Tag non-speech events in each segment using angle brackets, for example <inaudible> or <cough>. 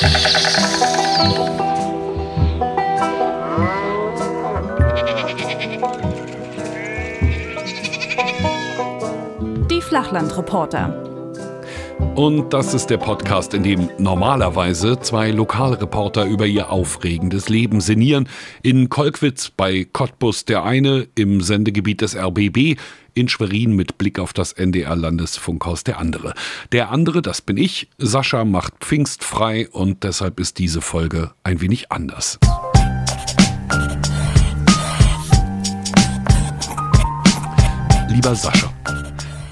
Die Flachlandreporter. Und das ist der Podcast, in dem normalerweise zwei Lokalreporter über ihr aufregendes Leben sinnieren. In Kolkwitz bei Cottbus der eine, im Sendegebiet des RBB, in Schwerin mit Blick auf das NDR Landesfunkhaus der andere. Der andere, das bin ich, Sascha macht pfingstfrei und deshalb ist diese Folge ein wenig anders. Lieber Sascha,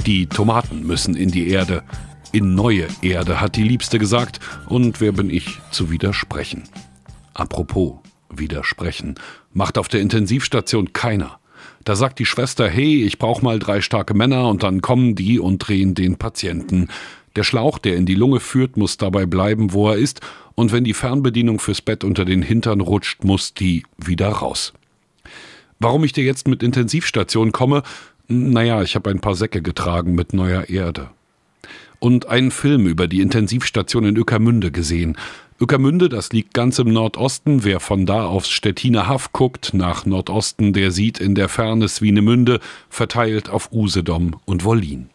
die Tomaten müssen in die Erde in neue Erde, hat die Liebste gesagt, und wer bin ich zu widersprechen? Apropos widersprechen, macht auf der Intensivstation keiner. Da sagt die Schwester, hey, ich brauch mal drei starke Männer, und dann kommen die und drehen den Patienten. Der Schlauch, der in die Lunge führt, muss dabei bleiben, wo er ist, und wenn die Fernbedienung fürs Bett unter den Hintern rutscht, muss die wieder raus. Warum ich dir jetzt mit Intensivstation komme? Naja, ich habe ein paar Säcke getragen mit neuer Erde und einen Film über die Intensivstation in Ueckermünde gesehen. Ueckermünde, das liegt ganz im Nordosten. Wer von da aufs Stettiner Haff guckt, nach Nordosten, der sieht in der Ferne Swinemünde, verteilt auf Usedom und Wollin.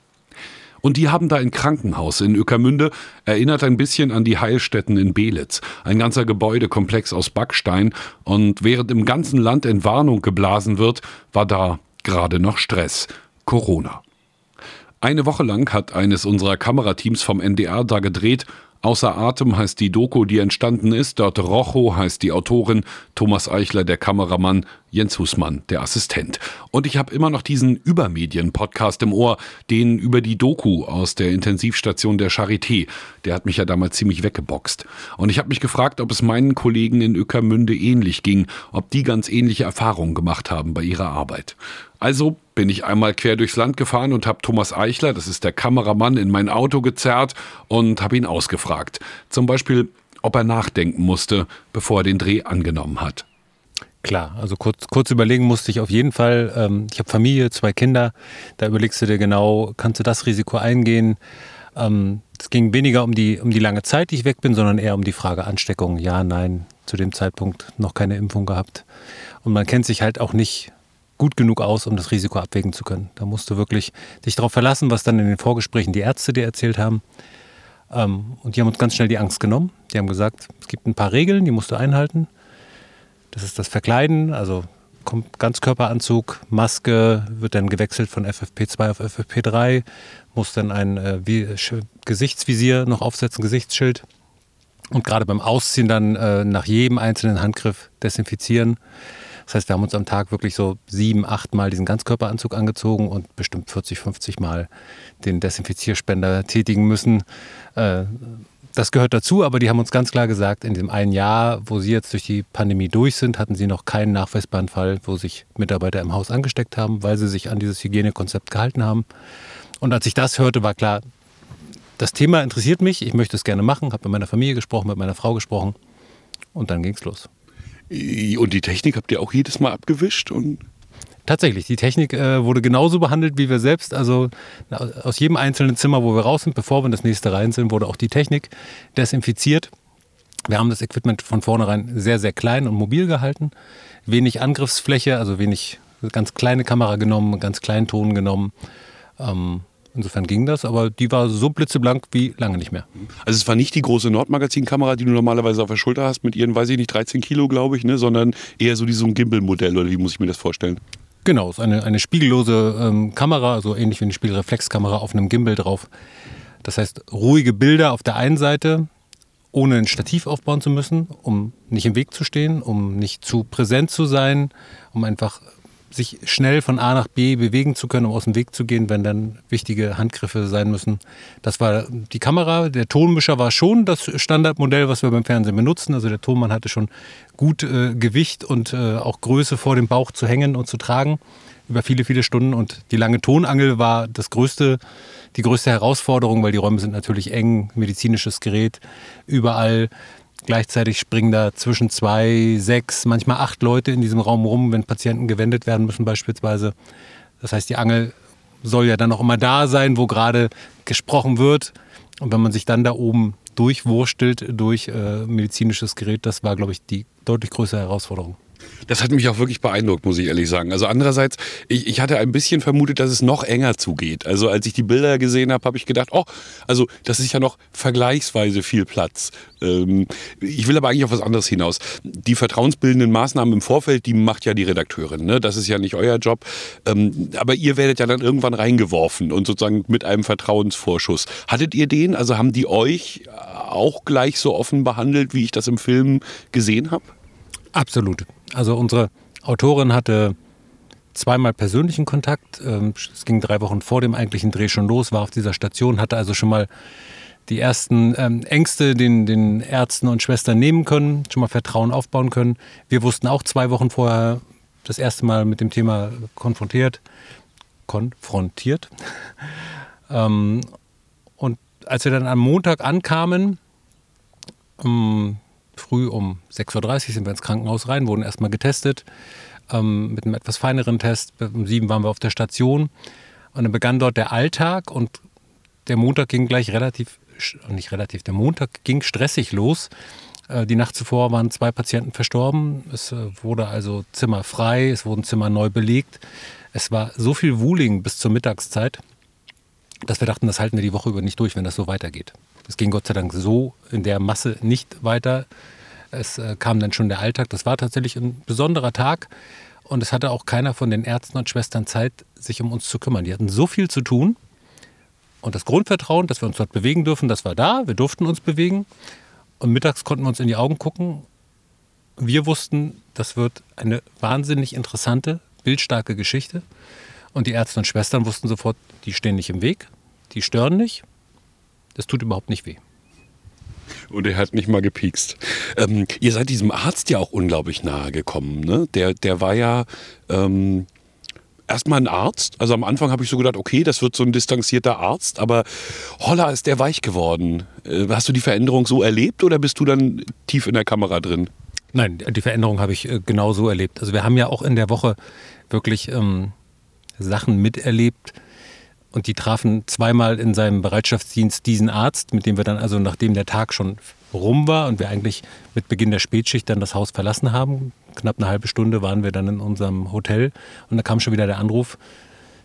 Und die haben da ein Krankenhaus in Ueckermünde, erinnert ein bisschen an die Heilstätten in Belitz. Ein ganzer Gebäudekomplex aus Backstein. Und während im ganzen Land Entwarnung geblasen wird, war da gerade noch Stress. Corona. Eine Woche lang hat eines unserer Kamerateams vom NDR da gedreht. Außer Atem heißt die Doku, die entstanden ist. Dort Rocho heißt die Autorin, Thomas Eichler der Kameramann, Jens Husmann der Assistent. Und ich habe immer noch diesen Übermedien-Podcast im Ohr, den über die Doku aus der Intensivstation der Charité. Der hat mich ja damals ziemlich weggeboxt. Und ich habe mich gefragt, ob es meinen Kollegen in Ueckermünde ähnlich ging, ob die ganz ähnliche Erfahrungen gemacht haben bei ihrer Arbeit. Also bin ich einmal quer durchs Land gefahren und habe Thomas Eichler, das ist der Kameramann, in mein Auto gezerrt und habe ihn ausgefragt. Zum Beispiel, ob er nachdenken musste, bevor er den Dreh angenommen hat. Klar, also kurz, kurz überlegen musste ich auf jeden Fall. Ähm, ich habe Familie, zwei Kinder. Da überlegst du dir genau, kannst du das Risiko eingehen? Ähm, es ging weniger um die, um die lange Zeit, die ich weg bin, sondern eher um die Frage Ansteckung. Ja, nein, zu dem Zeitpunkt noch keine Impfung gehabt. Und man kennt sich halt auch nicht gut genug aus, um das Risiko abwägen zu können. Da musst du wirklich dich darauf verlassen, was dann in den Vorgesprächen die Ärzte dir erzählt haben. Ähm, und die haben uns ganz schnell die Angst genommen. Die haben gesagt, es gibt ein paar Regeln, die musst du einhalten. Das ist das Verkleiden, also Ganzkörperanzug, Maske wird dann gewechselt von FFP2 auf FFP3, muss dann ein äh, Gesichtsvisier noch aufsetzen, Gesichtsschild. Und gerade beim Ausziehen dann äh, nach jedem einzelnen Handgriff desinfizieren. Das heißt, wir haben uns am Tag wirklich so sieben, acht Mal diesen Ganzkörperanzug angezogen und bestimmt 40, 50 Mal den Desinfizierspender tätigen müssen. Äh, das gehört dazu, aber die haben uns ganz klar gesagt, in dem einen Jahr, wo sie jetzt durch die Pandemie durch sind, hatten sie noch keinen nachweisbaren Fall, wo sich Mitarbeiter im Haus angesteckt haben, weil sie sich an dieses Hygienekonzept gehalten haben. Und als ich das hörte, war klar, das Thema interessiert mich, ich möchte es gerne machen, habe mit meiner Familie gesprochen, mit meiner Frau gesprochen und dann ging es los. Und die Technik habt ihr auch jedes Mal abgewischt? Und Tatsächlich, die Technik äh, wurde genauso behandelt wie wir selbst. Also aus jedem einzelnen Zimmer, wo wir raus sind, bevor wir in das nächste rein sind, wurde auch die Technik desinfiziert. Wir haben das Equipment von vornherein sehr, sehr klein und mobil gehalten. Wenig Angriffsfläche, also wenig ganz kleine Kamera genommen, ganz kleinen Ton genommen. Ähm, Insofern ging das, aber die war so blitzeblank wie lange nicht mehr. Also es war nicht die große Nordmagazin-Kamera, die du normalerweise auf der Schulter hast, mit ihren, weiß ich nicht, 13 Kilo, glaube ich, ne? sondern eher so diesem Gimbal-Modell, oder wie muss ich mir das vorstellen? Genau, es ist eine, eine spiegellose ähm, Kamera, so ähnlich wie eine Spiegelreflexkamera auf einem Gimbal drauf. Das heißt, ruhige Bilder auf der einen Seite, ohne ein Stativ aufbauen zu müssen, um nicht im Weg zu stehen, um nicht zu präsent zu sein, um einfach sich schnell von A nach B bewegen zu können, um aus dem Weg zu gehen, wenn dann wichtige Handgriffe sein müssen. Das war die Kamera. Der Tonmischer war schon das Standardmodell, was wir beim Fernsehen benutzen. Also der Tonmann hatte schon gut äh, Gewicht und äh, auch Größe vor dem Bauch zu hängen und zu tragen über viele, viele Stunden. Und die lange Tonangel war das größte, die größte Herausforderung, weil die Räume sind natürlich eng, medizinisches Gerät überall. Gleichzeitig springen da zwischen zwei, sechs, manchmal acht Leute in diesem Raum rum, wenn Patienten gewendet werden müssen beispielsweise. Das heißt, die Angel soll ja dann auch immer da sein, wo gerade gesprochen wird. Und wenn man sich dann da oben durchwurstelt durch äh, medizinisches Gerät, das war, glaube ich, die deutlich größere Herausforderung. Das hat mich auch wirklich beeindruckt, muss ich ehrlich sagen. Also andererseits, ich, ich hatte ein bisschen vermutet, dass es noch enger zugeht. Also als ich die Bilder gesehen habe, habe ich gedacht, oh, also das ist ja noch vergleichsweise viel Platz. Ähm, ich will aber eigentlich auf was anderes hinaus. Die vertrauensbildenden Maßnahmen im Vorfeld, die macht ja die Redakteurin. Ne? Das ist ja nicht euer Job. Ähm, aber ihr werdet ja dann irgendwann reingeworfen und sozusagen mit einem Vertrauensvorschuss. Hattet ihr den? Also haben die euch auch gleich so offen behandelt, wie ich das im Film gesehen habe? Absolut. Also unsere Autorin hatte zweimal persönlichen Kontakt. Ähm, es ging drei Wochen vor dem eigentlichen Dreh schon los, war auf dieser Station, hatte also schon mal die ersten ähm, Ängste den, den Ärzten und Schwestern nehmen können, schon mal Vertrauen aufbauen können. Wir wussten auch zwei Wochen vorher das erste Mal mit dem Thema konfrontiert. Konfrontiert. <laughs> ähm, und als wir dann am Montag ankamen, früh um 6.30 Uhr sind wir ins Krankenhaus rein, wurden erstmal getestet ähm, mit einem etwas feineren Test. Um sieben waren wir auf der Station und dann begann dort der Alltag und der Montag ging gleich relativ, nicht relativ, der Montag ging stressig los. Äh, die Nacht zuvor waren zwei Patienten verstorben. Es äh, wurde also Zimmer frei, es wurden Zimmer neu belegt. Es war so viel Wuling bis zur Mittagszeit, dass wir dachten, das halten wir die Woche über nicht durch, wenn das so weitergeht. Es ging Gott sei Dank so in der Masse nicht weiter. Es äh, kam dann schon der Alltag. Das war tatsächlich ein besonderer Tag. Und es hatte auch keiner von den Ärzten und Schwestern Zeit, sich um uns zu kümmern. Die hatten so viel zu tun. Und das Grundvertrauen, dass wir uns dort bewegen dürfen, das war da. Wir durften uns bewegen. Und mittags konnten wir uns in die Augen gucken. Wir wussten, das wird eine wahnsinnig interessante, bildstarke Geschichte. Und die Ärzte und Schwestern wussten sofort, die stehen nicht im Weg, die stören nicht. Das tut überhaupt nicht weh. Und er hat nicht mal gepiekst. Ähm, ihr seid diesem Arzt ja auch unglaublich nahe gekommen. Ne? Der, der war ja ähm, erstmal ein Arzt. Also am Anfang habe ich so gedacht, okay, das wird so ein distanzierter Arzt, aber holla ist der weich geworden. Äh, hast du die Veränderung so erlebt oder bist du dann tief in der Kamera drin? Nein, die Veränderung habe ich äh, genau so erlebt. Also wir haben ja auch in der Woche wirklich ähm, Sachen miterlebt, und die trafen zweimal in seinem Bereitschaftsdienst diesen Arzt, mit dem wir dann also, nachdem der Tag schon rum war und wir eigentlich mit Beginn der Spätschicht dann das Haus verlassen haben, knapp eine halbe Stunde waren wir dann in unserem Hotel und da kam schon wieder der Anruf,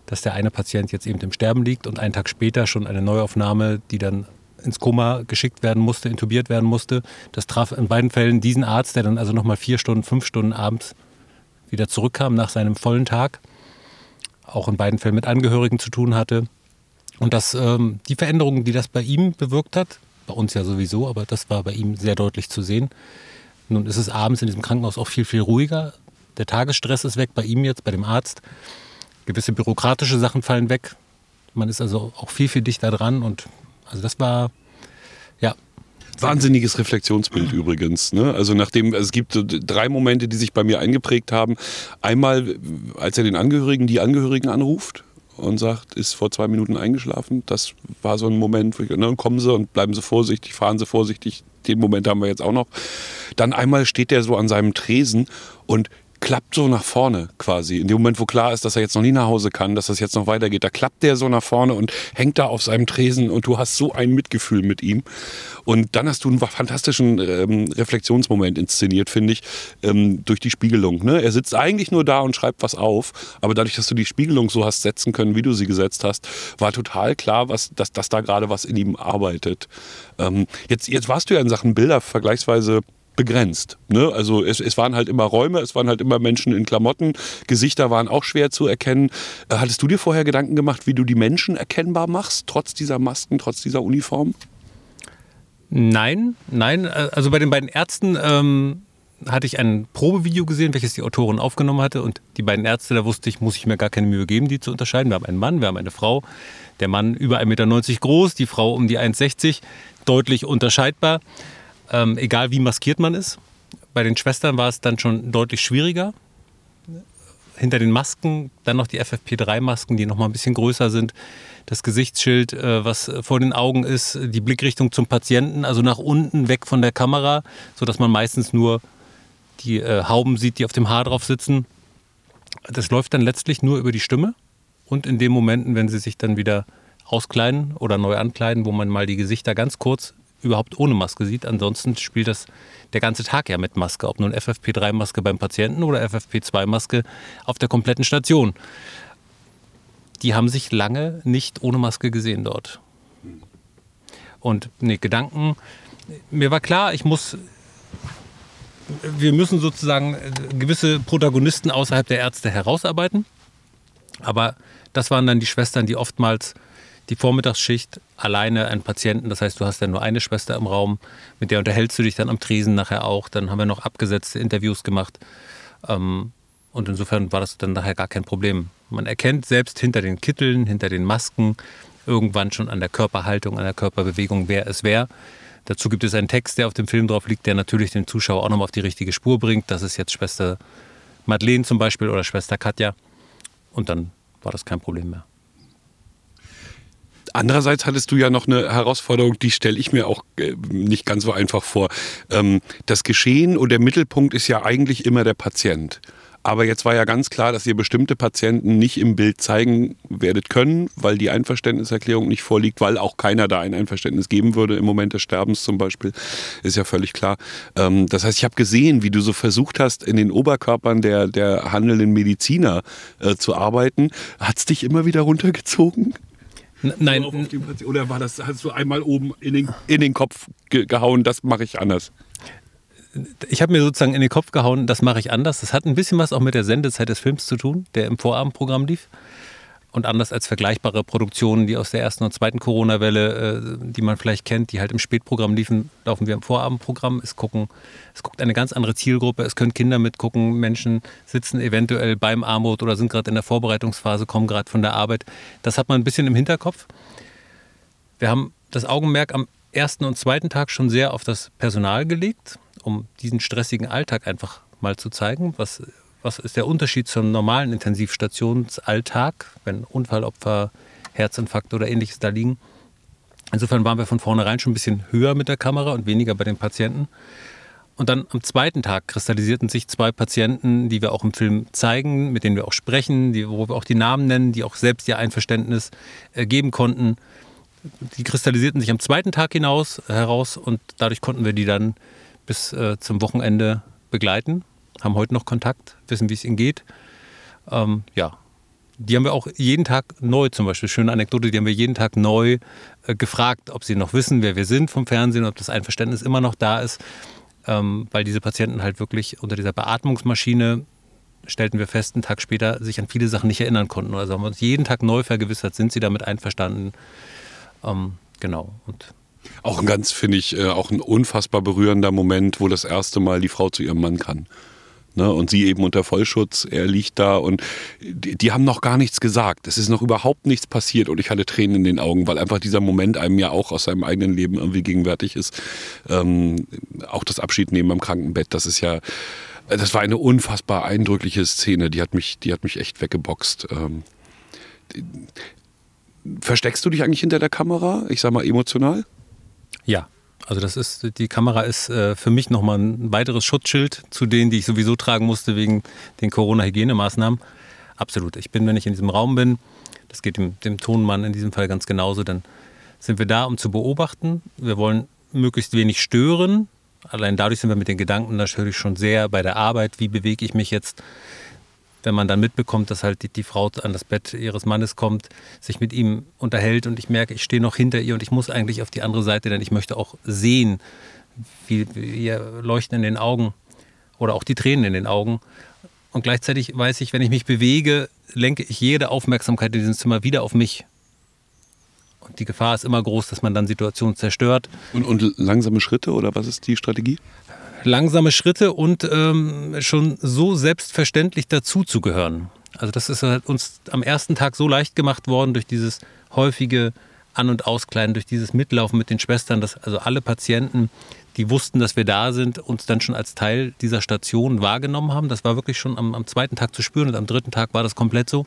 dass der eine Patient jetzt eben im Sterben liegt und einen Tag später schon eine Neuaufnahme, die dann ins Koma geschickt werden musste, intubiert werden musste. Das traf in beiden Fällen diesen Arzt, der dann also nochmal vier Stunden, fünf Stunden abends wieder zurückkam nach seinem vollen Tag auch in beiden Fällen mit Angehörigen zu tun hatte. Und dass ähm, die Veränderungen, die das bei ihm bewirkt hat, bei uns ja sowieso, aber das war bei ihm sehr deutlich zu sehen. Nun ist es abends in diesem Krankenhaus auch viel, viel ruhiger. Der Tagesstress ist weg bei ihm jetzt, bei dem Arzt. Gewisse bürokratische Sachen fallen weg. Man ist also auch viel, viel dichter dran. Und also das war, Wahnsinniges Reflexionsbild übrigens. Ne? Also nachdem, also es gibt drei Momente, die sich bei mir eingeprägt haben. Einmal, als er den Angehörigen, die Angehörigen anruft und sagt, ist vor zwei Minuten eingeschlafen. Das war so ein Moment, wo ich, ne, kommen Sie und bleiben Sie vorsichtig, fahren Sie vorsichtig. Den Moment haben wir jetzt auch noch. Dann einmal steht er so an seinem Tresen und klappt so nach vorne quasi. In dem Moment, wo klar ist, dass er jetzt noch nie nach Hause kann, dass das jetzt noch weitergeht, da klappt der so nach vorne und hängt da auf seinem Tresen und du hast so ein Mitgefühl mit ihm. Und dann hast du einen fantastischen ähm, Reflexionsmoment inszeniert, finde ich, ähm, durch die Spiegelung. Ne? Er sitzt eigentlich nur da und schreibt was auf, aber dadurch, dass du die Spiegelung so hast setzen können, wie du sie gesetzt hast, war total klar, was, dass, dass da gerade was in ihm arbeitet. Ähm, jetzt, jetzt warst du ja in Sachen Bilder vergleichsweise begrenzt. Ne? Also es, es waren halt immer Räume, es waren halt immer Menschen in Klamotten, Gesichter waren auch schwer zu erkennen. Äh, hattest du dir vorher Gedanken gemacht, wie du die Menschen erkennbar machst, trotz dieser Masken, trotz dieser Uniform? Nein, nein. Äh, also bei den beiden Ärzten ähm, hatte ich ein Probevideo gesehen, welches die Autorin aufgenommen hatte. Und die beiden Ärzte, da wusste ich, muss ich mir gar keine Mühe geben, die zu unterscheiden. Wir haben einen Mann, wir haben eine Frau. Der Mann über 1,90 Meter groß, die Frau um die 1,60, deutlich unterscheidbar ähm, egal wie maskiert man ist. Bei den Schwestern war es dann schon deutlich schwieriger. Hinter den Masken dann noch die FFP3-Masken, die noch mal ein bisschen größer sind. Das Gesichtsschild, äh, was vor den Augen ist, die Blickrichtung zum Patienten, also nach unten weg von der Kamera, sodass man meistens nur die äh, Hauben sieht, die auf dem Haar drauf sitzen. Das läuft dann letztlich nur über die Stimme. Und in den Momenten, wenn sie sich dann wieder auskleiden oder neu ankleiden, wo man mal die Gesichter ganz kurz überhaupt ohne Maske sieht. Ansonsten spielt das der ganze Tag ja mit Maske, ob nun FFP3-Maske beim Patienten oder FFP2-Maske auf der kompletten Station. Die haben sich lange nicht ohne Maske gesehen dort. Und nee, Gedanken, mir war klar, ich muss, wir müssen sozusagen gewisse Protagonisten außerhalb der Ärzte herausarbeiten. Aber das waren dann die Schwestern, die oftmals die Vormittagsschicht alleine einen Patienten, das heißt, du hast ja nur eine Schwester im Raum, mit der unterhältst du dich dann am Tresen nachher auch. Dann haben wir noch abgesetzte Interviews gemacht. Ähm, und insofern war das dann nachher gar kein Problem. Man erkennt selbst hinter den Kitteln, hinter den Masken, irgendwann schon an der Körperhaltung, an der Körperbewegung, wer es wer. Dazu gibt es einen Text, der auf dem Film drauf liegt, der natürlich den Zuschauer auch nochmal auf die richtige Spur bringt. Das ist jetzt Schwester Madeleine zum Beispiel oder Schwester Katja. Und dann war das kein Problem mehr. Andererseits hattest du ja noch eine Herausforderung, die stelle ich mir auch äh, nicht ganz so einfach vor. Ähm, das Geschehen und der Mittelpunkt ist ja eigentlich immer der Patient. Aber jetzt war ja ganz klar, dass ihr bestimmte Patienten nicht im Bild zeigen werdet können, weil die Einverständniserklärung nicht vorliegt, weil auch keiner da ein Einverständnis geben würde im Moment des Sterbens zum Beispiel. Ist ja völlig klar. Ähm, das heißt, ich habe gesehen, wie du so versucht hast, in den Oberkörpern der, der handelnden Mediziner äh, zu arbeiten. Hat es dich immer wieder runtergezogen? Nein. Oder war das, hast du einmal oben in den, in den Kopf ge gehauen, das mache ich anders? Ich habe mir sozusagen in den Kopf gehauen, das mache ich anders. Das hat ein bisschen was auch mit der Sendezeit des Films zu tun, der im Vorabendprogramm lief. Und anders als vergleichbare Produktionen, die aus der ersten und zweiten Corona-Welle, äh, die man vielleicht kennt, die halt im Spätprogramm liefen, laufen wir im Vorabendprogramm. Es, gucken, es guckt eine ganz andere Zielgruppe. Es können Kinder mitgucken. Menschen sitzen eventuell beim Armut oder sind gerade in der Vorbereitungsphase, kommen gerade von der Arbeit. Das hat man ein bisschen im Hinterkopf. Wir haben das Augenmerk am ersten und zweiten Tag schon sehr auf das Personal gelegt, um diesen stressigen Alltag einfach mal zu zeigen, was was ist der Unterschied zum normalen Intensivstationsalltag, wenn Unfallopfer, Herzinfarkt oder ähnliches da liegen. Insofern waren wir von vornherein schon ein bisschen höher mit der Kamera und weniger bei den Patienten. Und dann am zweiten Tag kristallisierten sich zwei Patienten, die wir auch im Film zeigen, mit denen wir auch sprechen, die, wo wir auch die Namen nennen, die auch selbst ihr Einverständnis äh, geben konnten. Die kristallisierten sich am zweiten Tag hinaus heraus und dadurch konnten wir die dann bis äh, zum Wochenende begleiten haben heute noch Kontakt, wissen, wie es ihnen geht. Ähm, ja, die haben wir auch jeden Tag neu, zum Beispiel, schöne Anekdote, die haben wir jeden Tag neu äh, gefragt, ob sie noch wissen, wer wir sind vom Fernsehen, ob das Einverständnis immer noch da ist, ähm, weil diese Patienten halt wirklich unter dieser Beatmungsmaschine stellten wir fest, einen Tag später sich an viele Sachen nicht erinnern konnten. Also haben wir uns jeden Tag neu vergewissert, sind sie damit einverstanden. Ähm, genau. Und auch ein ganz, finde ich, äh, auch ein unfassbar berührender Moment, wo das erste Mal die Frau zu ihrem Mann kann. Ne? Und sie eben unter Vollschutz, er liegt da und die, die, haben noch gar nichts gesagt. Es ist noch überhaupt nichts passiert und ich hatte Tränen in den Augen, weil einfach dieser Moment einem ja auch aus seinem eigenen Leben irgendwie gegenwärtig ist. Ähm, auch das Abschiednehmen am Krankenbett, das ist ja, das war eine unfassbar eindrückliche Szene, die hat mich, die hat mich echt weggeboxt. Ähm, versteckst du dich eigentlich hinter der Kamera? Ich sag mal emotional? Ja. Also das ist, die Kamera ist äh, für mich nochmal ein weiteres Schutzschild zu denen, die ich sowieso tragen musste wegen den Corona-Hygienemaßnahmen. Absolut. Ich bin, wenn ich in diesem Raum bin, das geht dem, dem Tonmann in diesem Fall ganz genauso, dann sind wir da, um zu beobachten. Wir wollen möglichst wenig stören. Allein dadurch sind wir mit den Gedanken natürlich schon sehr bei der Arbeit. Wie bewege ich mich jetzt? Wenn man dann mitbekommt, dass halt die, die, Frau an das Bett ihres Mannes kommt, sich mit ihm unterhält und ich merke, ich stehe noch hinter ihr und ich muss eigentlich auf die andere Seite, denn ich möchte auch sehen, wie, wie ihr Leuchten in den Augen oder auch die Tränen in den Augen. Und gleichzeitig weiß ich, wenn ich mich bewege, lenke ich jede Aufmerksamkeit in diesem Zimmer wieder auf mich. Und die Gefahr ist immer groß, dass man dann Situationen zerstört. Und, und langsame Schritte oder was ist die Strategie? Langsame Schritte und ähm, schon so selbstverständlich dazuzugehören. Also das ist halt uns am ersten Tag so leicht gemacht worden durch dieses häufige An- und Auskleiden, durch dieses Mitlaufen mit den Schwestern, dass also alle Patienten, die wussten, dass wir da sind, uns dann schon als Teil dieser Station wahrgenommen haben. Das war wirklich schon am, am zweiten Tag zu spüren und am dritten Tag war das komplett so,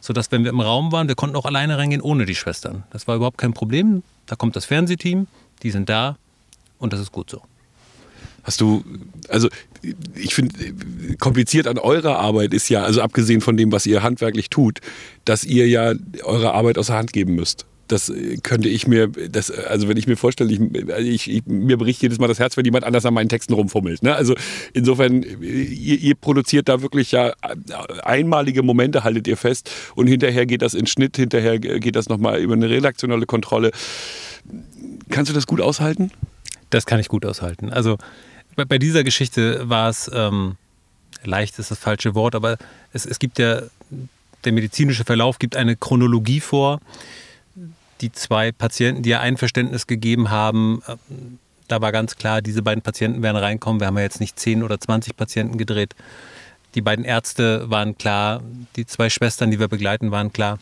sodass wenn wir im Raum waren, wir konnten auch alleine reingehen ohne die Schwestern. Das war überhaupt kein Problem. Da kommt das Fernsehteam, die sind da und das ist gut so. Hast du, also ich finde, kompliziert an eurer Arbeit ist ja, also abgesehen von dem, was ihr handwerklich tut, dass ihr ja eure Arbeit aus der Hand geben müsst. das könnte ich mir, das, also wenn ich mir vorstelle, ich, ich, ich, mir bricht jedes Mal das Herz, wenn jemand anders an meinen Texten rumfummelt. Ne? Also insofern, ihr, ihr, produziert da wirklich ja einmalige Momente, haltet ihr fest und hinterher geht das in Schnitt, hinterher geht das nochmal über eine redaktionelle Kontrolle. Kannst du das gut aushalten? Das kann ich gut aushalten. Also bei, dieser Geschichte war es, ähm, leicht ist das falsche Wort, aber es, es gibt ja, der medizinische Verlauf gibt eine Chronologie vor die zwei Patienten, die ja Einverständnis gegeben haben, äh, da war ganz klar, diese beiden Patienten werden reinkommen. Wir haben ja jetzt nicht 10 oder 20 Patienten gedreht. Die beiden Ärzte waren klar, die zwei Schwestern, die wir begleiten, waren klar.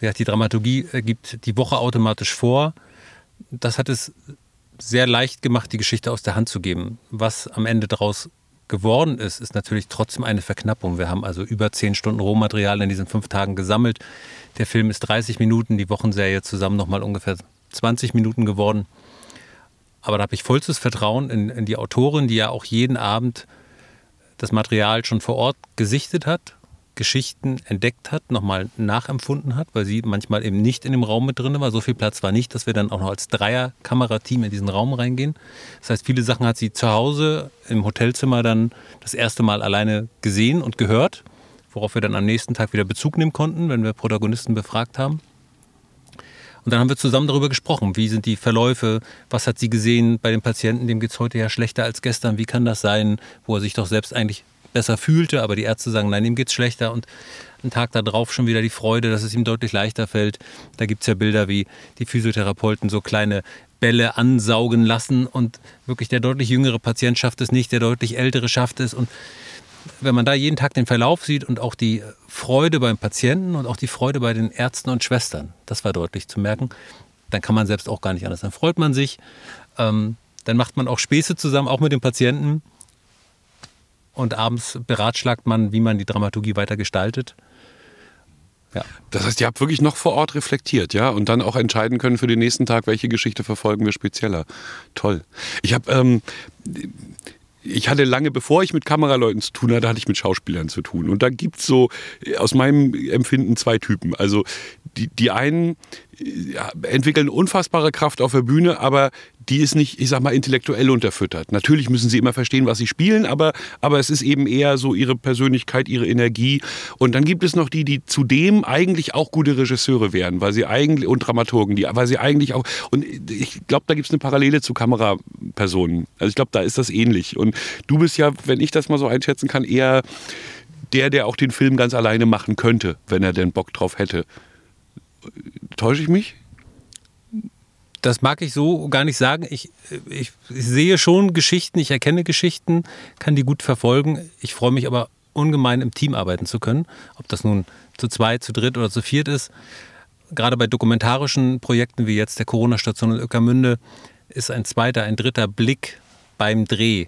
Die Dramaturgie äh, gibt die Woche automatisch vor. Das hat es sehr leicht gemacht, die Geschichte aus der Hand zu geben. Was am Ende daraus geworden ist, ist natürlich trotzdem eine Verknappung. Wir haben also über zehn Stunden Rohmaterial in diesen fünf Tagen gesammelt. Der Film ist 30 Minuten, die Wochenserie zusammen nochmal ungefähr 20 Minuten geworden. Aber da habe ich vollstes Vertrauen in, in die Autorin, die ja auch jeden Abend das Material schon vor Ort gesichtet hat Geschichten entdeckt hat, nochmal nachempfunden hat, weil sie manchmal eben nicht in dem Raum mit drin war. So viel Platz war nicht, dass wir dann auch noch als Dreier-Kamerateam in diesen Raum reingehen. Das heißt, viele Sachen hat sie zu Hause im Hotelzimmer dann das erste Mal alleine gesehen und gehört, worauf wir dann am nächsten Tag wieder Bezug nehmen konnten, wenn wir Protagonisten befragt haben. Und dann haben wir zusammen darüber gesprochen, wie sind die Verläufe, was hat sie gesehen bei den Patienten, dem geht es heute ja schlechter als gestern, wie kann das sein, wo er sich doch selbst eigentlich besser fühlte, aber die Ärzte sagen, nein, ihm geht es schlechter und einen Tag darauf schon wieder die Freude, dass es ihm deutlich leichter fällt. Da gibt es ja Bilder, wie die Physiotherapeuten so kleine Bälle ansaugen lassen und wirklich der deutlich jüngere Patient schafft es nicht, der deutlich ältere schafft es und wenn man da jeden Tag den Verlauf sieht und auch die Freude beim Patienten und auch die Freude bei den Ärzten und Schwestern, das war deutlich zu merken, dann kann man selbst auch gar nicht anders. Dann freut man sich, ähm, dann macht man auch Späße zusammen, auch mit den Patienten und abends beratschlagt man, wie man die Dramaturgie weiter gestaltet. Ja. Das heißt, ihr habt wirklich noch vor Ort reflektiert, ja, und dann auch entscheiden können für den nächsten Tag, welche Geschichte verfolgen wir spezieller. Toll. Ich habe ähm, ich hatte lange, bevor ich mit Kameraleuten zu tun hatte, hatte ich mit Schauspielern zu tun. Und da gibt es so aus meinem Empfinden zwei Typen. Also die, die einen entwickeln unfassbare Kraft auf der Bühne, aber die ist nicht, ich sag mal, intellektuell unterfüttert. Natürlich müssen sie immer verstehen, was sie spielen, aber, aber es ist eben eher so ihre Persönlichkeit, ihre Energie. Und dann gibt es noch die, die zudem eigentlich auch gute Regisseure wären, weil sie eigentlich, und Dramaturgen, die, weil sie eigentlich auch, und ich glaube, da gibt es eine Parallele zu Kamerapersonen. Also ich glaube, da ist das ähnlich. Und du bist ja, wenn ich das mal so einschätzen kann, eher der, der auch den Film ganz alleine machen könnte, wenn er denn Bock drauf hätte. Täusche ich mich? Das mag ich so gar nicht sagen. Ich, ich, ich, sehe schon Geschichten, ich erkenne Geschichten, kann die gut verfolgen. Ich freue mich aber ungemein, im Team arbeiten zu können. Ob das nun zu zweit, zu dritt oder zu viert ist. Gerade bei dokumentarischen Projekten wie jetzt der Corona-Station in Öckermünde ist ein zweiter, ein dritter Blick beim Dreh.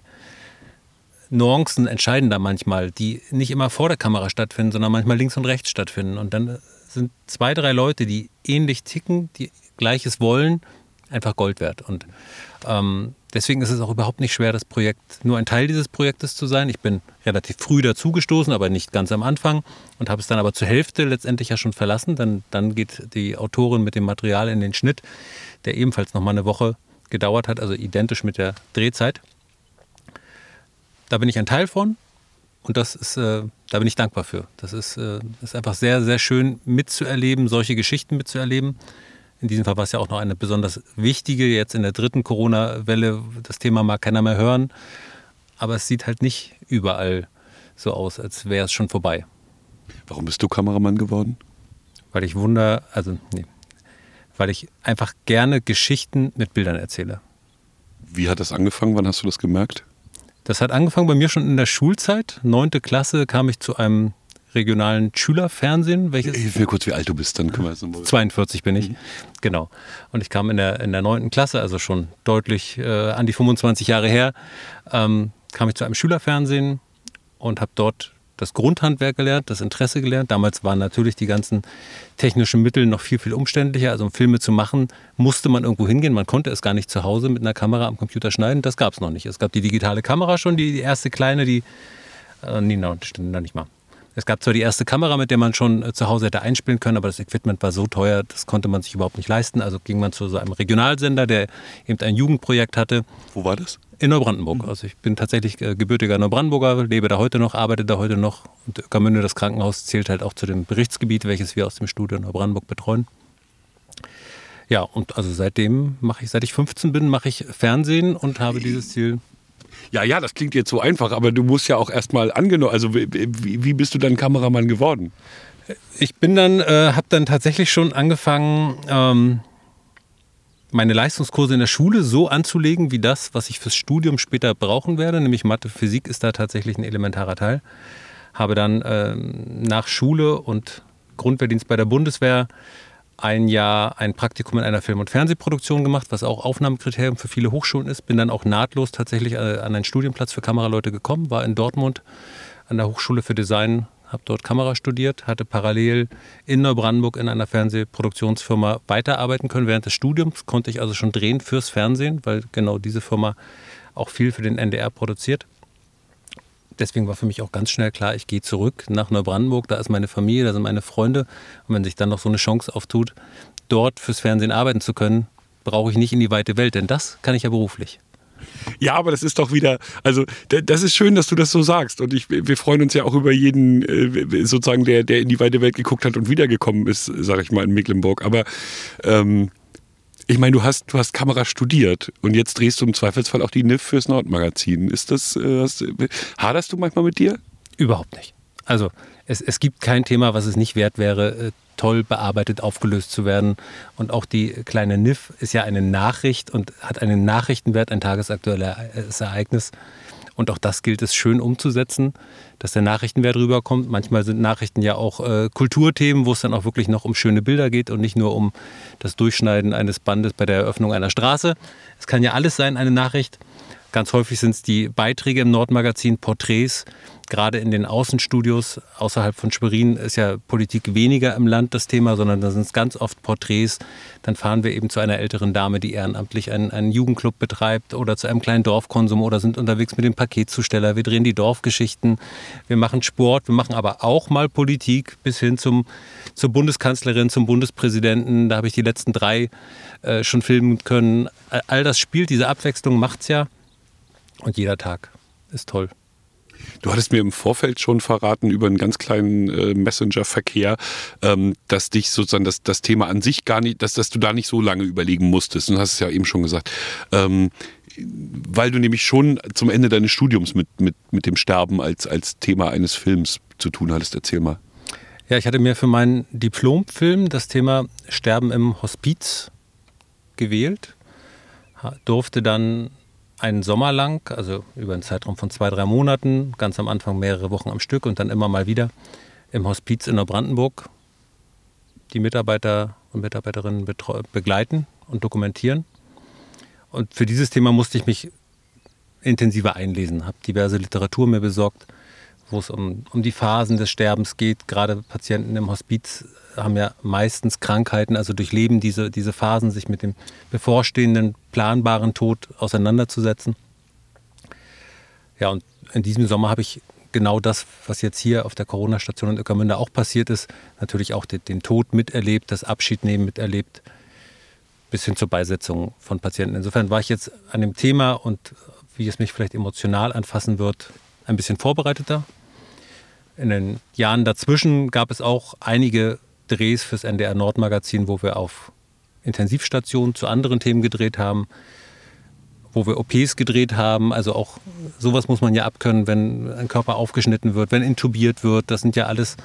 Nuancen entscheiden da manchmal, die nicht immer vor der Kamera stattfinden, sondern manchmal links und rechts stattfinden. Und dann sind zwei, drei Leute, die ähnlich ticken, die Gleiches wollen, einfach Gold wert. Und ähm, deswegen ist es auch überhaupt nicht schwer, das Projekt, nur ein Teil dieses Projektes zu sein. Ich bin relativ früh dazugestoßen, aber nicht ganz am Anfang und habe es dann aber zur Hälfte letztendlich ja schon verlassen. Dann, dann geht die Autorin mit dem Material in den Schnitt, der ebenfalls nochmal eine Woche gedauert hat, also identisch mit der Drehzeit. Da bin ich ein Teil von und das ist, äh, da bin ich dankbar für. Das ist, äh, ist einfach sehr, sehr schön mitzuerleben, solche Geschichten mitzuerleben. In diesem Fall war es ja auch noch eine besonders wichtige, jetzt in der dritten Corona-Welle. Das Thema mag keiner mehr hören. Aber es sieht halt nicht überall so aus, als wäre es schon vorbei. Warum bist du Kameramann geworden? Weil ich wunder, also nee, weil ich einfach gerne Geschichten mit Bildern erzähle. Wie hat das angefangen? Wann hast du das gemerkt? Das hat angefangen bei mir schon in der Schulzeit. Neunte Klasse kam ich zu einem regionalen Schülerfernsehen. Welches? Hilf mir kurz, wie alt du bist, dann können wir es nochmal. 42 bin ich, mhm. genau. Und ich kam in der, in der 9. Klasse, also schon deutlich äh, an die 25 Jahre her, ähm, kam ich zu einem Schülerfernsehen und habe dort das Grundhandwerk gelernt, das Interesse gelernt. Damals waren natürlich die ganzen technischen Mittel noch viel, viel umständlicher. Also um Filme zu machen, musste man irgendwo hingehen. Man konnte es gar nicht zu Hause mit einer Kamera am Computer schneiden. Das gab es noch nicht. Es gab die digitale Kamera schon, die, die erste kleine, die, äh, nee, no, stimmt noch nicht mal. Es gab zwar die erste Kamera, mit der man schon äh, zu Hause hätte einspielen können, aber das Equipment war so teuer, das konnte man sich überhaupt nicht leisten. Also ging man zu so einem Regionalsender, der eben ein Jugendprojekt hatte. Wo war das? In Neubrandenburg. Also ich bin tatsächlich äh, gebürtiger Neubrandenburger, lebe da heute noch, arbeite da heute noch. Und Öckermünde, das Krankenhaus, zählt halt auch zu dem Berichtsgebiet, welches wir aus dem Studio Neubrandenburg betreuen. Ja, und also seitdem mache ich, seit ich 15 bin, mache ich Fernsehen und habe dieses Ziel ja, ja, das klingt jetzt so einfach, aber du musst ja auch erstmal angenommen, also wie, wie, bist du dann Kameramann geworden? Ich bin dann, äh, habe dann tatsächlich schon angefangen, ähm, meine Leistungskurse in der Schule so anzulegen, wie das, was ich fürs Studium später brauchen werde, nämlich Mathe, Physik ist da tatsächlich ein elementarer Teil. Habe dann äh, nach Schule und Grundwehrdienst bei der Bundeswehr ein Jahr ein Praktikum in einer Film- und Fernsehproduktion gemacht, was auch Aufnahmekriterium für viele Hochschulen ist. Bin dann auch nahtlos tatsächlich äh, an einen Studienplatz für Kameraleute gekommen, war in Dortmund an der Hochschule für Design, habe dort Kamera studiert, hatte parallel in Neubrandenburg in einer Fernsehproduktionsfirma weiterarbeiten können. Während des Studiums konnte ich also schon drehen fürs Fernsehen, weil genau diese Firma auch viel für den NDR produziert deswegen war für mich auch ganz schnell klar, ich gehe zurück nach Neubrandenburg, da ist meine Familie, da sind meine Freunde. Und wenn sich dann noch so eine Chance auftut, dort fürs Fernsehen arbeiten zu können, brauche ich nicht in die weite Welt, denn das kann ich ja beruflich. Ja, aber das ist doch wieder, also das ist schön, dass du das so sagst. Und ich, wir freuen uns ja auch über jeden, äh, sozusagen, der, der in die weite Welt geguckt hat und wiedergekommen ist, sage ich mal, in Mecklenburg. Aber ähm, ich meine, du hast, du hast Kamera studiert und jetzt drehst du im Zweifelsfall auch die NIF fürs Nordmagazin. Ist das, äh, hast, haderst du manchmal mit dir? Überhaupt nicht. Also es, es gibt kein Thema, was es nicht wert wäre, äh, toll bearbeitet, aufgelöst zu werden. Und auch die kleine NIF ist ja eine Nachricht und hat einen Nachrichtenwert, ein tagesaktuelles Ereignis. Und auch das gilt es schön umzusetzen, dass der Nachrichtenwert rüberkommt. Manchmal sind Nachrichten ja auch äh, Kulturthemen, wo es dann auch wirklich noch um schöne Bilder geht und nicht nur um das Durchschneiden eines Bandes bei der Eröffnung einer Straße. Es kann ja alles sein, eine Nachricht. Ganz häufig sind es die Beiträge im Nordmagazin, Porträts, gerade in den Außenstudios außerhalb von Schwerin ist ja Politik weniger im Land das Thema, sondern da sind es ganz oft Porträts. Dann fahren wir eben zu einer älteren Dame, die ehrenamtlich einen, einen Jugendclub betreibt oder zu einem kleinen Dorfkonsum oder sind unterwegs mit dem Paketzusteller. Wir drehen die Dorfgeschichten, wir machen Sport, wir machen aber auch mal Politik bis hin zum, zur Bundeskanzlerin, zum Bundespräsidenten. Da habe ich die letzten drei äh, schon filmen können. All das spielt, diese Abwechslung macht es ja. Und jeder Tag ist toll. Du hattest mir im Vorfeld schon verraten über einen ganz kleinen äh, Messenger-Verkehr, ähm, dass dich sozusagen das, das Thema an sich gar nicht, dass, dass du da nicht so lange überlegen musstest. Und du hast es ja eben schon gesagt. Ähm, weil du nämlich schon zum Ende deines Studiums mit, mit, mit dem Sterben als, als Thema eines Films zu tun hattest. Erzähl mal. Ja, ich hatte mir für meinen Diplomfilm das Thema Sterben im Hospiz gewählt, durfte dann einen Sommer lang, also über einen Zeitraum von zwei, drei Monaten, ganz am Anfang mehrere Wochen am Stück und dann immer mal wieder im Hospiz in Neubrandenburg die Mitarbeiter und Mitarbeiterinnen begleiten und dokumentieren. Und für dieses Thema musste ich mich intensiver einlesen, habe diverse Literatur mir besorgt, wo es um, um die Phasen des Sterbens geht. Gerade Patienten im Hospiz haben ja meistens Krankheiten, also durchleben diese, diese Phasen, sich mit dem bevorstehenden, planbaren Tod auseinanderzusetzen. Ja, und in diesem Sommer habe ich genau das, was jetzt hier auf der Corona-Station in Öckermünde auch passiert ist, natürlich auch den, den Tod miterlebt, das Abschiednehmen miterlebt, bis hin zur Beisetzung von Patienten. Insofern war ich jetzt an dem Thema und wie es mich vielleicht emotional anfassen wird, ein bisschen vorbereiteter. In den Jahren dazwischen gab es auch einige Drehs fürs NDR Nordmagazin, wo wir auf Intensivstationen zu anderen Themen gedreht haben, wo wir OPs gedreht haben. Also auch sowas muss man ja abkönnen, wenn ein Körper aufgeschnitten wird, wenn intubiert wird. Das sind ja alles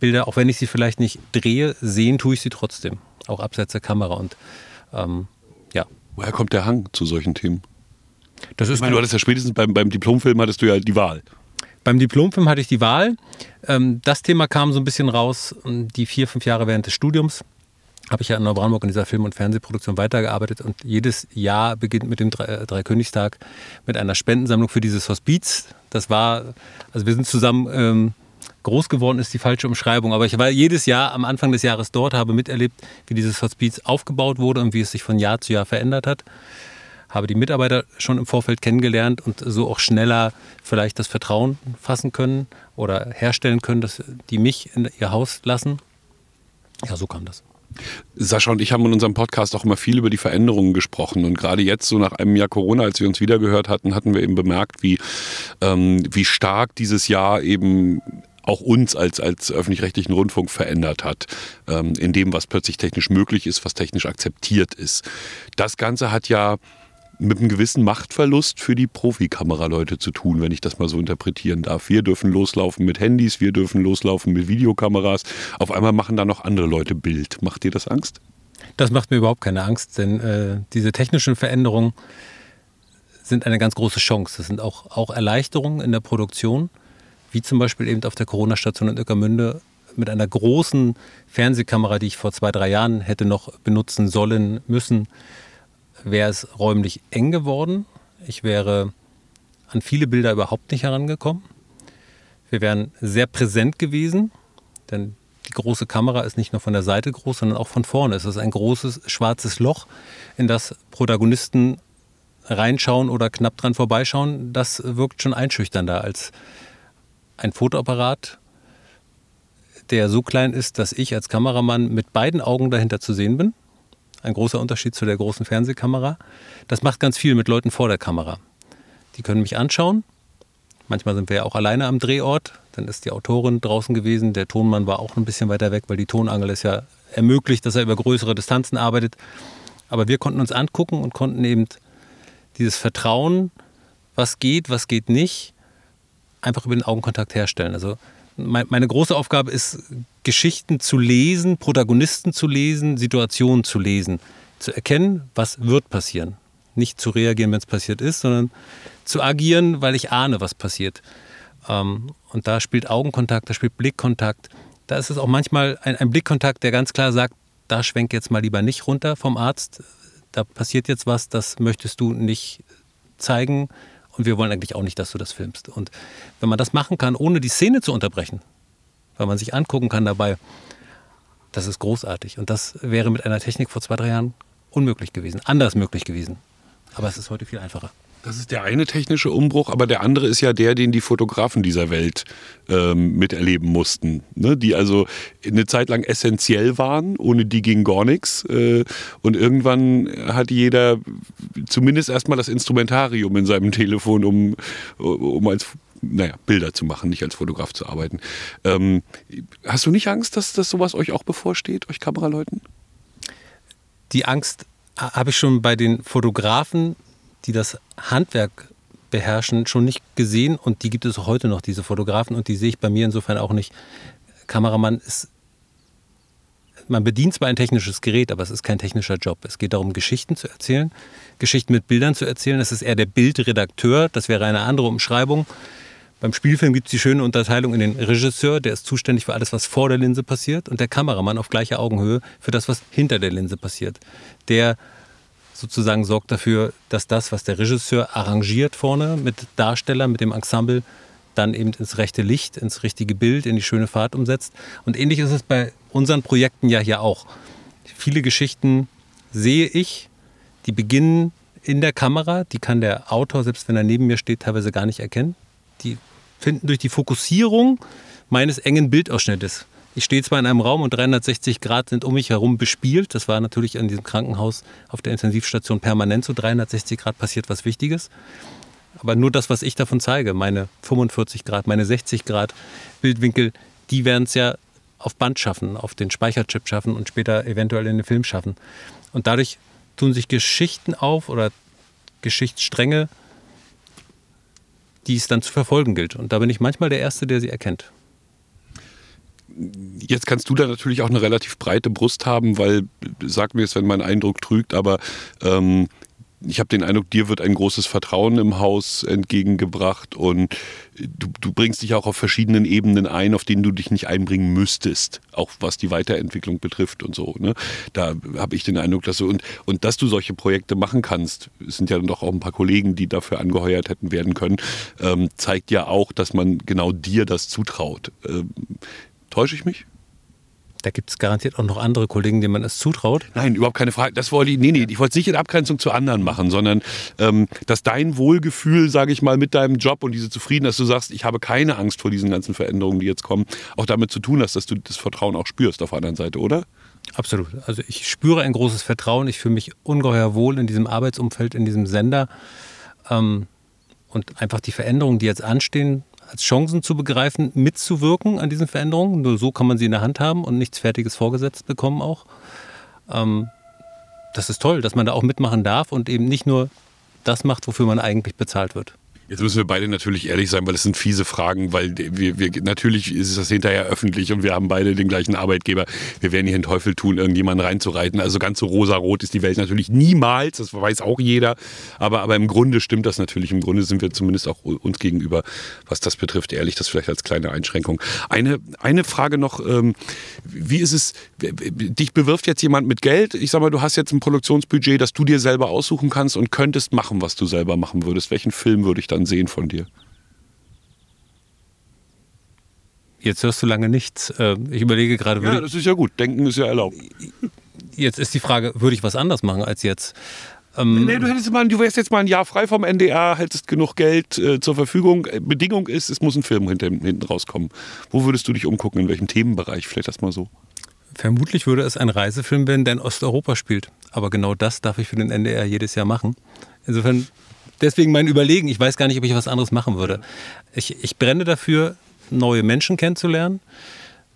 Bilder, auch wenn ich sie vielleicht nicht drehe, sehen tue ich sie trotzdem. Auch abseits der Kamera. Und ähm, ja. Woher kommt der Hang zu solchen Themen? Das ist ich meine, du hattest ja spätestens beim, beim Diplomfilm hattest du ja die Wahl. Beim Diplomfilm hatte ich die Wahl. Ähm, das Thema kam so ein bisschen raus, ähm, die vier, fünf Jahre während des Studiums habe ich ja in Neubrandenburg in dieser Film- und Fernsehproduktion weitergearbeitet und jedes Jahr beginnt mit dem äh, Dreikönigstag mit einer Spendensammlung für dieses Hospiz. Das war, also wir sind zusammen ähm, groß geworden, ist die falsche Umschreibung, aber ich war jedes Jahr am Anfang des Jahres dort, habe miterlebt, wie dieses Hospiz aufgebaut wurde und wie es sich von Jahr zu Jahr verändert hat habe die Mitarbeiter schon im Vorfeld kennengelernt und so auch schneller vielleicht das Vertrauen fassen können oder herstellen können, dass die mich in ihr Haus lassen. Ja, so kam das. Sascha und ich haben in unserem Podcast auch immer viel über die Veränderungen gesprochen. Und gerade jetzt, so nach einem Jahr Corona, als wir uns wiedergehört hatten, hatten wir eben bemerkt, wie, ähm, wie stark dieses Jahr eben auch uns als, als öffentlich-rechtlichen Rundfunk verändert hat, ähm, in dem, was plötzlich technisch möglich ist, was technisch akzeptiert ist. Das Ganze hat ja mit einem gewissen Machtverlust für die Profikameraleute zu tun, wenn ich das mal so interpretieren darf. Wir dürfen loslaufen mit Handys, wir dürfen loslaufen mit Videokameras. Auf einmal machen da noch andere Leute Bild. Macht dir das Angst? Das macht mir überhaupt keine Angst, denn äh, diese technischen Veränderungen sind eine ganz große Chance. Das sind auch, auch Erleichterungen in der Produktion, wie zum Beispiel eben auf der Corona-Station in Ueckermünde mit einer großen Fernsehkamera, die ich vor zwei, drei Jahren hätte noch benutzen sollen, müssen, wäre es räumlich eng geworden. Ich wäre an viele Bilder überhaupt nicht herangekommen. Wir wären sehr präsent gewesen, denn die große Kamera ist nicht nur von der Seite groß, sondern auch von vorne. Es ist ein großes schwarzes Loch, in das Protagonisten reinschauen oder knapp dran vorbeischauen. Das wirkt schon einschüchternder als ein Fotoapparat, der so klein ist, dass ich als Kameramann mit beiden Augen dahinter zu sehen bin ein großer Unterschied zu der großen Fernsehkamera. Das macht ganz viel mit Leuten vor der Kamera. Die können mich anschauen. Manchmal sind wir ja auch alleine am Drehort. Dann ist die Autorin draußen gewesen. Der Tonmann war auch ein bisschen weiter weg, weil die Tonangel es ja ermöglicht, dass er über größere Distanzen arbeitet. Aber wir konnten uns angucken und konnten eben dieses Vertrauen, was geht, was geht nicht, einfach über den Augenkontakt herstellen. Also meine große Aufgabe ist, Geschichten zu lesen, Protagonisten zu lesen, Situationen zu lesen, zu erkennen, was wird passieren. Nicht zu reagieren, wenn es passiert ist, sondern zu agieren, weil ich ahne, was passiert. Ähm, und da spielt Augenkontakt, da spielt Blickkontakt. Da ist es auch manchmal ein, ein Blickkontakt, der ganz klar sagt, da schwenk jetzt mal lieber nicht runter vom Arzt. Da passiert jetzt was, das möchtest du nicht zeigen. Und wir wollen eigentlich auch nicht, dass du das filmst. Und wenn man das machen kann, ohne die Szene zu unterbrechen, weil man sich angucken kann dabei, das ist großartig. Und das wäre mit einer Technik vor zwei, drei Jahren unmöglich gewesen, anders möglich gewesen. Aber es ist heute viel einfacher. Das ist der eine technische Umbruch, aber der andere ist ja der, den die Fotografen dieser Welt ähm, miterleben mussten. Ne? Die also eine Zeit lang essentiell waren, ohne die ging gar nichts. Äh, und irgendwann hat jeder zumindest erstmal das Instrumentarium in seinem Telefon, um, um als naja, Bilder zu machen, nicht als Fotograf zu arbeiten. Ähm, hast du nicht Angst, dass, dass sowas euch auch bevorsteht, euch Kameraleuten? Die Angst habe ich schon bei den Fotografen die das Handwerk beherrschen, schon nicht gesehen und die gibt es heute noch, diese Fotografen und die sehe ich bei mir insofern auch nicht. Kameramann ist, man bedient zwar ein technisches Gerät, aber es ist kein technischer Job. Es geht darum, Geschichten zu erzählen, Geschichten mit Bildern zu erzählen. Es ist eher der Bildredakteur, das wäre eine andere Umschreibung. Beim Spielfilm gibt es die schöne Unterteilung in den Regisseur, der ist zuständig für alles, was vor der Linse passiert, und der Kameramann auf gleicher Augenhöhe für das, was hinter der Linse passiert. Der sozusagen sorgt dafür, dass das, was der Regisseur arrangiert vorne mit Darsteller, mit dem Ensemble, dann eben ins rechte Licht, ins richtige Bild, in die schöne Fahrt umsetzt. Und ähnlich ist es bei unseren Projekten ja hier auch. Viele Geschichten sehe ich, die beginnen in der Kamera, die kann der Autor, selbst wenn er neben mir steht, teilweise gar nicht erkennen. Die finden durch die Fokussierung meines engen Bildausschnittes ich stehe zwar in einem Raum und 360 Grad sind um mich herum bespielt. Das war natürlich in diesem Krankenhaus auf der Intensivstation permanent so. 360 Grad passiert was Wichtiges. Aber nur das, was ich davon zeige, meine 45 Grad, meine 60 Grad Bildwinkel, die werden es ja auf Band schaffen, auf den Speicherchip schaffen und später eventuell in den Film schaffen. Und dadurch tun sich Geschichten auf oder Geschichtsstränge, die es dann zu verfolgen gilt. Und da bin ich manchmal der Erste, der sie erkennt jetzt kannst du da natürlich auch eine relativ breite Brust haben, weil, sag mir jetzt, wenn mein Eindruck trügt, aber ähm, ich habe den Eindruck, dir wird ein großes Vertrauen im Haus entgegengebracht und du, du, bringst dich auch auf verschiedenen Ebenen ein, auf denen du dich nicht einbringen müsstest, auch was die Weiterentwicklung betrifft und so. Ne? Da habe ich den Eindruck, dass du und, und dass du solche Projekte machen kannst, es sind ja doch auch ein paar Kollegen, die dafür angeheuert hätten werden können, ähm, zeigt ja auch, dass man genau dir das zutraut. Ähm, Täusche ich mich? da gibt es garantiert auch noch andere Kollegen, denen man es zutraut. Nein, überhaupt keine Frage. Das wollte ich, nee, nee, ich wollte es nicht in Abgrenzung zu anderen machen, sondern ähm, dass dein Wohlgefühl, sage ich mal, mit deinem Job und diese Zufriedenheit, dass du sagst, ich habe keine Angst vor diesen ganzen Veränderungen, die jetzt kommen, auch damit zu tun hast, dass du das Vertrauen auch spürst auf der anderen Seite, oder? Absolut. Also ich spüre ein großes Vertrauen. Ich fühle mich ungeheuer wohl in diesem Arbeitsumfeld, in diesem Sender. Ähm, und einfach die Veränderungen, die jetzt anstehen, als Chancen zu begreifen, mitzuwirken an diesen Veränderungen. Nur so kann man sie in der Hand haben und nichts Fertiges vorgesetzt bekommen auch. Ähm, das ist toll, dass man da auch mitmachen darf und eben nicht nur das macht, wofür man eigentlich bezahlt wird. Jetzt müssen wir beide natürlich ehrlich sein, weil es sind fiese Fragen, weil wir, wir natürlich ist das hinterher öffentlich und wir haben beide den gleichen Arbeitgeber. Wir werden hier den Teufel tun, irgendjemanden reinzureiten. Also ganz so rosarot ist die Welt natürlich niemals, das weiß auch jeder. Aber, aber im Grunde stimmt das natürlich. Im Grunde sind wir zumindest auch uns gegenüber, was das betrifft, ehrlich, das vielleicht als kleine Einschränkung. Eine, eine Frage noch, ähm, wie ist es, dich bewirft jetzt jemand mit Geld? Ich sag mal, du hast jetzt ein Produktionsbudget, das du dir selber aussuchen kannst und könntest machen, was du selber machen würdest. Welchen Film würde ich dann sehen von dir? Jetzt hörst du lange nichts. Äh, ich überlege gerade. Ja, das ist ja gut. Denken ist ja erlaubt. Jetzt ist die Frage, würde ich was anders machen als jetzt? Ähm nee, du, hättest mal, du wärst jetzt mal ein Jahr frei vom NDR, hättest genug Geld äh, zur Verfügung. Bedingung ist, es muss ein Film hinten, hinten rauskommen. Wo würdest du dich umgucken? In welchem Themenbereich? Vielleicht das mal so. Vermutlich würde es ein Reisefilm werden, der in Osteuropa spielt. Aber genau das darf ich für den NDR jedes Jahr machen. Insofern deswegen mein Überlegen. Ich weiß gar nicht, ob ich was anderes machen würde. Ich, ich brenne dafür, neue Menschen kennenzulernen,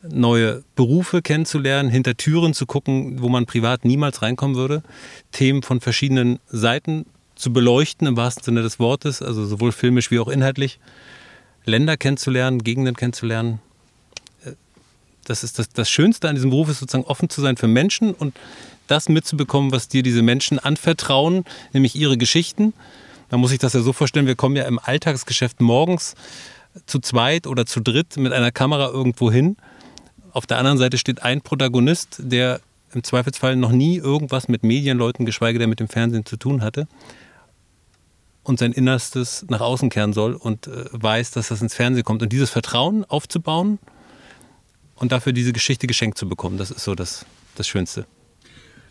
neue Berufe kennenzulernen, hinter Türen zu gucken, wo man privat niemals reinkommen würde, Themen von verschiedenen Seiten zu beleuchten, im wahrsten Sinne des Wortes, also sowohl filmisch wie auch inhaltlich, Länder kennenzulernen, Gegenden kennenzulernen. Das ist das, das Schönste an diesem Beruf, ist sozusagen offen zu sein für Menschen und das mitzubekommen, was dir diese Menschen anvertrauen, nämlich ihre Geschichten man muss sich das ja so vorstellen, wir kommen ja im Alltagsgeschäft morgens zu zweit oder zu dritt mit einer Kamera irgendwo hin. Auf der anderen Seite steht ein Protagonist, der im Zweifelsfall noch nie irgendwas mit Medienleuten, geschweige denn mit dem Fernsehen zu tun hatte und sein Innerstes nach außen kehren soll und äh, weiß, dass das ins Fernsehen kommt. Und dieses Vertrauen aufzubauen und dafür diese Geschichte geschenkt zu bekommen, das ist so das, das Schönste.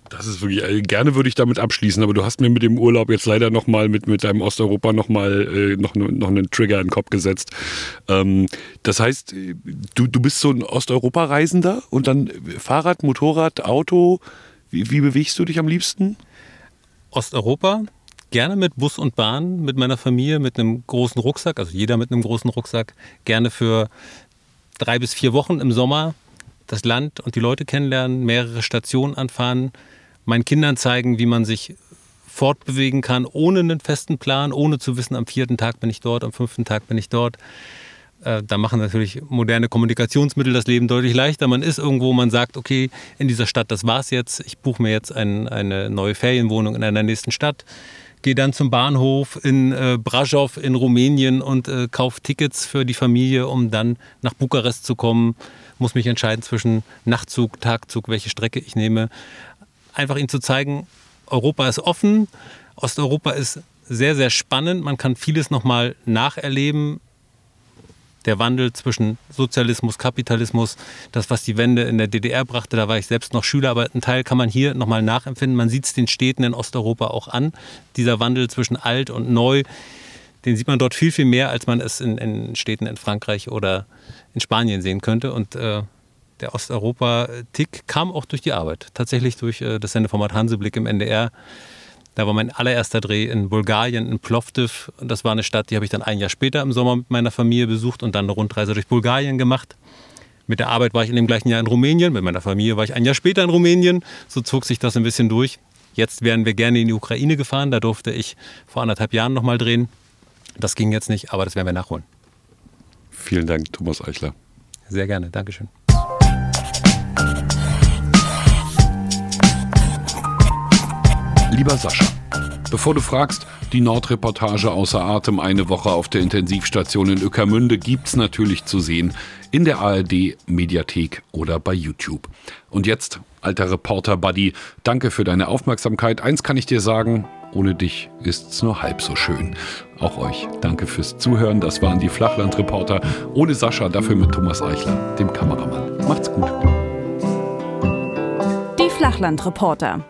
Das ist wirklich, äh, gerne würde ich damit abschließen, aber du hast mir mit dem Urlaub jetzt leider nochmal mit, mit deinem Osteuropa nochmal äh, noch, noch einen Trigger in den Kopf gesetzt. Ähm, das heißt, du, du bist so ein Osteuropa-Reisender und dann Fahrrad, Motorrad, Auto. Wie, wie bewegst du dich am liebsten? Osteuropa, gerne mit Bus und Bahn, mit meiner Familie, mit einem großen Rucksack, also jeder mit einem großen Rucksack, gerne für drei bis vier Wochen im Sommer das Land und die Leute kennenlernen, mehrere Stationen anfahren, meinen Kindern zeigen, wie man sich fortbewegen kann, ohne einen festen Plan, ohne zu wissen, am vierten Tag bin ich dort, am fünften Tag bin ich dort. Äh, da machen natürlich moderne Kommunikationsmittel das Leben deutlich leichter. Man ist irgendwo, man sagt, okay, in dieser Stadt, das war's jetzt. Ich buche mir jetzt ein, eine neue Ferienwohnung in einer nächsten Stadt, gehe dann zum Bahnhof in äh, Brasov in Rumänien und äh, kaufe Tickets für die Familie, um dann nach Bukarest zu kommen. Muss mich entscheiden zwischen Nachtzug, Tagzug, welche Strecke ich nehme einfach ihnen zu zeigen, Europa ist offen, Osteuropa ist sehr, sehr spannend. Man kann vieles nochmal nacherleben. Der Wandel zwischen Sozialismus, Kapitalismus, das, was die Wende in der DDR brachte, da war ich selbst noch Schüler, aber ein Teil kann man hier nochmal nachempfinden. Man sieht es den Städten in Osteuropa auch an. Dieser Wandel zwischen alt und neu, den sieht man dort viel, viel mehr, als man es in, in Städten in Frankreich oder in Spanien sehen könnte. Und äh, der Osteuropa-Tick kam auch durch die Arbeit. Tatsächlich durch äh, das Sendeformat Hanseblick im NDR. Da war mein allererster Dreh in Bulgarien, in Plovdiv. Das war eine Stadt, die habe ich dann ein Jahr später im Sommer mit meiner Familie besucht und dann eine Rundreise durch Bulgarien gemacht. Mit der Arbeit war ich in dem gleichen Jahr in Rumänien. Mit meiner Familie war ich ein Jahr später in Rumänien. So zog sich das ein bisschen durch. Jetzt wären wir gerne in die Ukraine gefahren. Da durfte ich vor anderthalb Jahren nochmal drehen. Das ging jetzt nicht, aber das werden wir nachholen. Vielen Dank, Thomas Eichler. Sehr gerne. Dankeschön. Lieber Sascha, bevor du fragst, die Nordreportage außer Atem eine Woche auf der Intensivstation in Ueckermünde gibt's natürlich zu sehen in der ARD Mediathek oder bei YouTube. Und jetzt, alter Reporter Buddy, danke für deine Aufmerksamkeit. Eins kann ich dir sagen, ohne dich ist's nur halb so schön. Auch euch danke fürs Zuhören. Das waren die Flachlandreporter ohne Sascha, dafür mit Thomas Eichler, dem Kameramann. Macht's gut. Flachlandreporter.